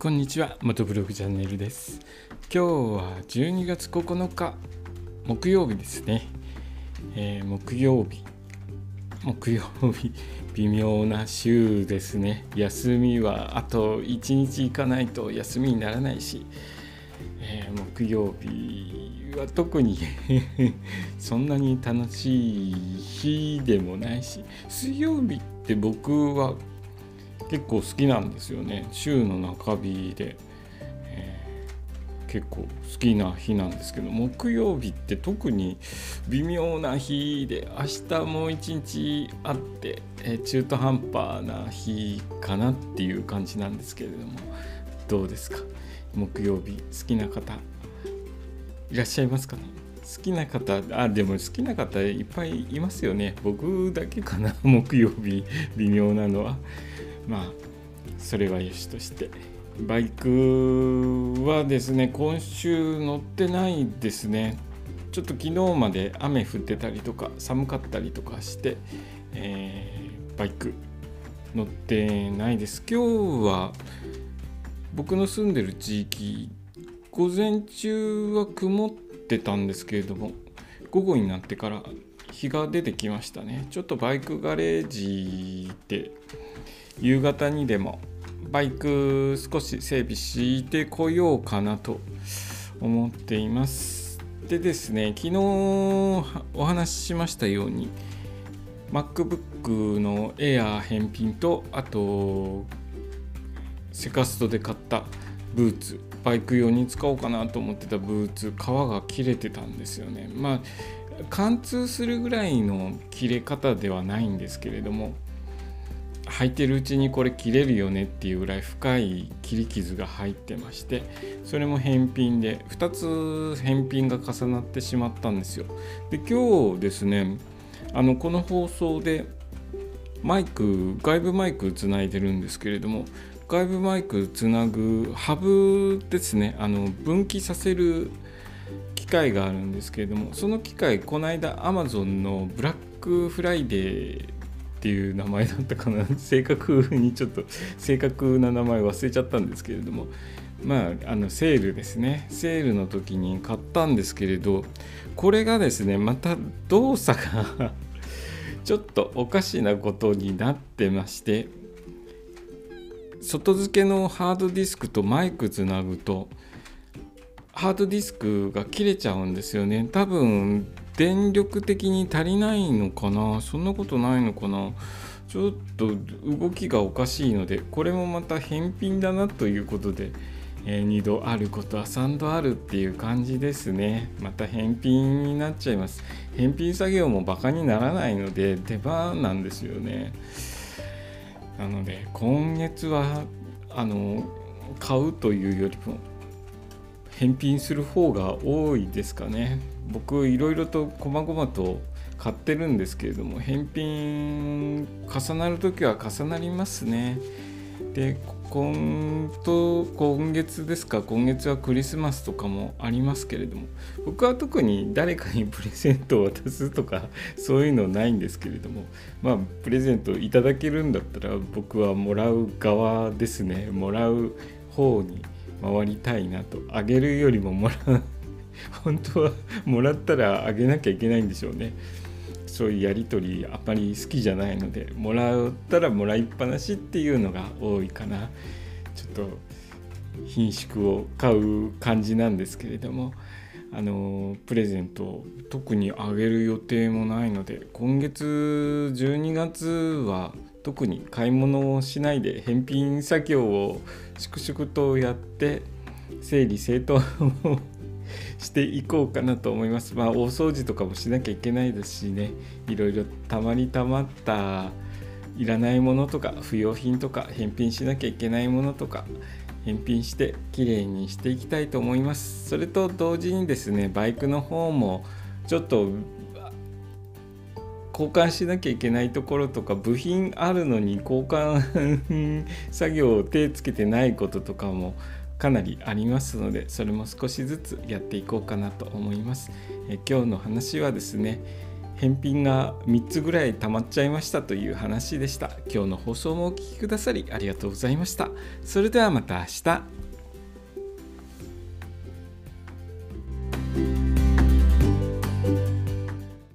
こんにちは元ブログチャンネルです。今日は12月9日木曜日ですね、えー、木曜日。木曜日。微妙な週ですね。休みはあと1日行かないと休みにならないし、えー、木曜日は特に そんなに楽しい日でもないし。水曜日って僕は結構好きなんですよね。週の中日で、えー、結構好きな日なんですけど木曜日って特に微妙な日で明日もう一日あって、えー、中途半端な日かなっていう感じなんですけれどもどうですか？木曜日好きな方いらっしゃいますかね？好きな方あでも好きな方いっぱいいますよね。僕だけかな木曜日微妙なのは。まあそれはよしとして。バイクはですね今週乗ってないですね。ちょっと昨日まで雨降ってたりとか寒かったりとかして、えー、バイク乗ってないです。今日は僕の住んでる地域午前中は曇ってたんですけれども午後になってから日が出てきましたね。ちょっとバイクガレージで夕方にでもバイク少し整備してこようかなと思っています。でですね、昨日お話ししましたように MacBook の Air 返品とあとセカストで買ったブーツバイク用に使おうかなと思ってたブーツ皮が切れてたんですよねまあ貫通するぐらいの切れ方ではないんですけれども履いてるうちにこれ切れるよねっていうぐらい深い切り傷が入ってましてそれも返品で2つ返品が重なってしまったんですよ。で今日ですねあのこの放送でマイク外部マイクつないでるんですけれども外部マイクつなぐハブですねあの分岐させる機械があるんですけれどもその機械この間 Amazon のブラックフライデーっていう名前だったかな。正確にちょっと正確な名前忘れちゃったんですけれども。まああのセールですね。セールの時に買ったんですけれどこれがですねまた動作が ちょっとおかしなことになってまして外付けのハードディスクとマイクつなぐとハードディスクが切れちゃうんですよね。多分電力的に足りないのかな？そんなことないのかな？ちょっと動きがおかしいのでこれもまた返品だなということで、えー、2度あることは3度あるっていう感じですね。また返品になっちゃいます。返品作業もバカにならないので手間なんですよね。なので今月はあの買うというよりも返品する方が多いですかね。僕いろいろと細々と買ってるんですけれども返品重なる時は重なりますね。で今と今月ですか今月はクリスマスとかもありますけれども僕は特に誰かにプレゼントを渡すとかそういうのないんですけれどもまあプレゼントいただけるんだったら僕はもらう側ですね。もらう方に回りたいなと。あげるよりももらう。本当はもらったらあげなきゃいけないんでしょうね。そういうやり取りあんまり好きじゃないのでもらったらもらいっぱなしっていうのが多いかな。ちょっと品種を買う感じなんですけれども。あのプレゼント特にあげる予定もないので今月12月は特に買い物をしないで返品作業を粛々とやって整理整頓をしていこうかなと思います。まあ大掃除とかもしなきゃいけないですしねいろいろたまりたまったいらないものとか不要品とか返品しなきゃいけないものとか返品してきれいにしていきたいと思います。それと同時にですねバイクの方もちょっと交換しなきゃいけないところとか部品あるのに交換作業を手つけてないこととかもかなりありますのでそれも少しずつやっていこうかなと思います。え今日の話はですね、返品が3つぐらい溜まっちゃいましたという話でした。今日の放送もお聴きくださりありがとうございました。それではまた明日。